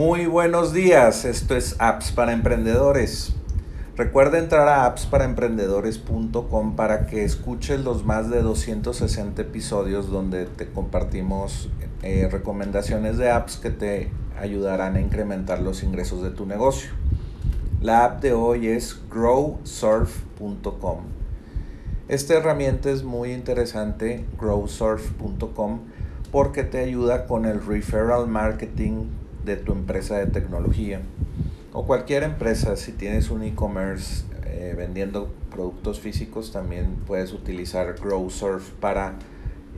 Muy buenos días, esto es Apps para Emprendedores. Recuerda entrar a appsparaemprendedores.com para que escuches los más de 260 episodios donde te compartimos eh, recomendaciones de apps que te ayudarán a incrementar los ingresos de tu negocio. La app de hoy es growsurf.com. Esta herramienta es muy interesante, growsurf.com, porque te ayuda con el referral marketing de tu empresa de tecnología o cualquier empresa, si tienes un e-commerce eh, vendiendo productos físicos, también puedes utilizar GrowSurf para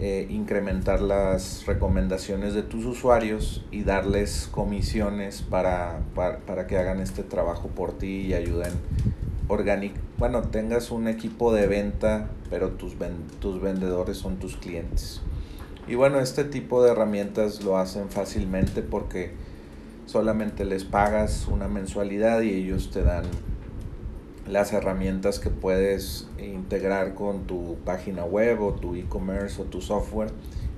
eh, incrementar las recomendaciones de tus usuarios y darles comisiones para, para, que hagan este trabajo por ti y ayuden organic bueno tengas un equipo de venta pero tus, tus vendedores son tus clientes. Y bueno este tipo de herramientas lo hacen fácilmente porque solamente les pagas una mensualidad y ellos te dan las herramientas que puedes integrar con tu página web o tu e-commerce o tu software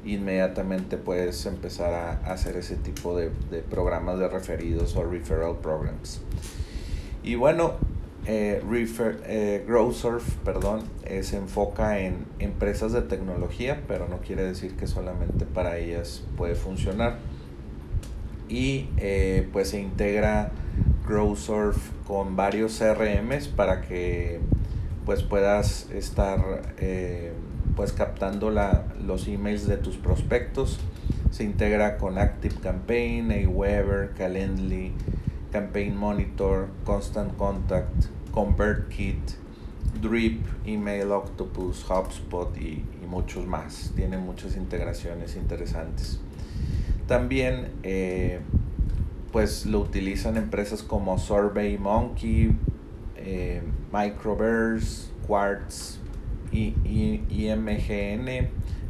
inmediatamente puedes empezar a hacer ese tipo de, programas de referidos o referral programs. Y bueno eh, refer, eh, GrowSurf perdón, eh, se enfoca en empresas de tecnología pero no quiere decir que solamente para ellas puede funcionar y eh, pues se integra GrowSurf con varios CRMs para que pues puedas estar eh, pues captando la, los emails de tus prospectos se integra con ActiveCampaign, Aweber, Calendly, Campaign Monitor, Constant Contact, ConvertKit, Drip, Email Octopus, HubSpot y muchos más. Tiene muchas integraciones interesantes. También eh, pues lo utilizan empresas como SurveyMonkey, eh, Microverse, Quartz, IMGN,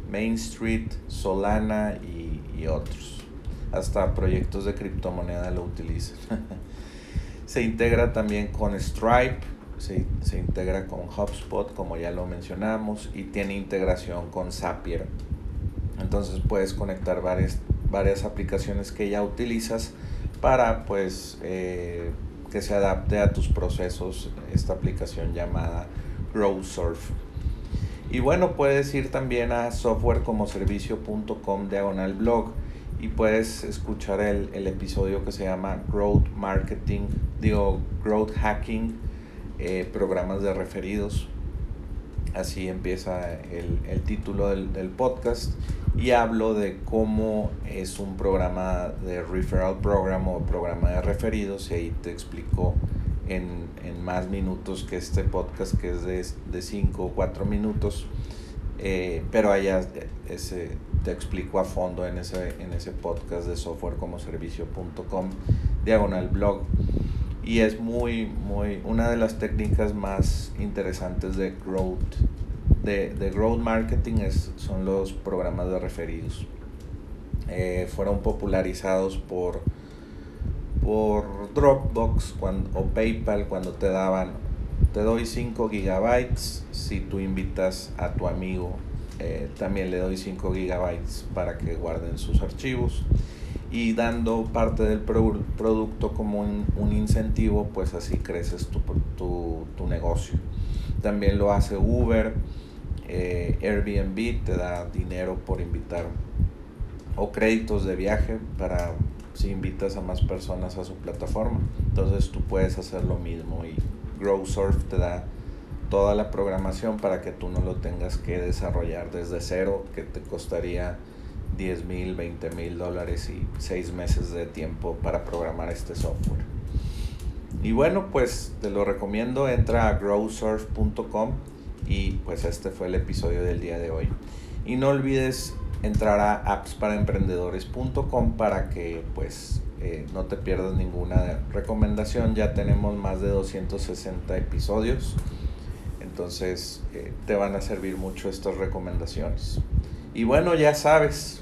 Main Street, Solana y, otros. Hasta proyectos de criptomoneda lo utilizan. se integra también con Stripe, se, se, integra con HubSpot, como ya lo mencionamos, y tiene integración con Zapier. Entonces puedes conectar varias varias aplicaciones que ya utilizas para pues eh, que se adapte a tus procesos esta aplicación llamada GrowSurf. Y bueno, puedes ir también a softwarecomoservicio.com diagonal blog y puedes escuchar el, el, episodio que se llama Growth Marketing, digo, Growth Hacking, eh, programas de referidos. Así empieza el, el título del, del podcast y hablo de cómo es un programa de referral program o programa de referidos y ahí te explico en, en más minutos que este podcast que es de 5 o 4 minutos eh, pero allá ese, te explico a fondo en ese, en ese podcast de softwarecomoservicio.com diagonal blog y es muy muy una de las técnicas más interesantes de growth de, growth marketing es, son los programas de referidos. Eh, fueron popularizados por, por Dropbox o PayPal cuando te daban, te doy 5 gigabytes si tú invitas a tu amigo, eh, también le doy 5 gigabytes para que guarden sus archivos y dando parte del producto como un, un, incentivo, pues así creces tu, tu, tu negocio. También lo hace Uber eh, Airbnb te da dinero por invitar o créditos de viaje para si invitas a más personas a su plataforma. Entonces tú puedes hacer lo mismo y GrowSurf te da toda la programación para que tú no lo tengas que desarrollar desde cero, que te costaría 10 mil, 20 mil dólares y 6 meses de tiempo para programar este software. Y bueno, pues te lo recomiendo, entra a growsurf.com y pues este fue el episodio del día de hoy. Y no olvides entrar a appsparaemprendedores.com para que pues eh, no te pierdas ninguna recomendación. Ya tenemos más de 260 episodios. Entonces eh, te van a servir mucho estas recomendaciones. Y bueno, ya sabes,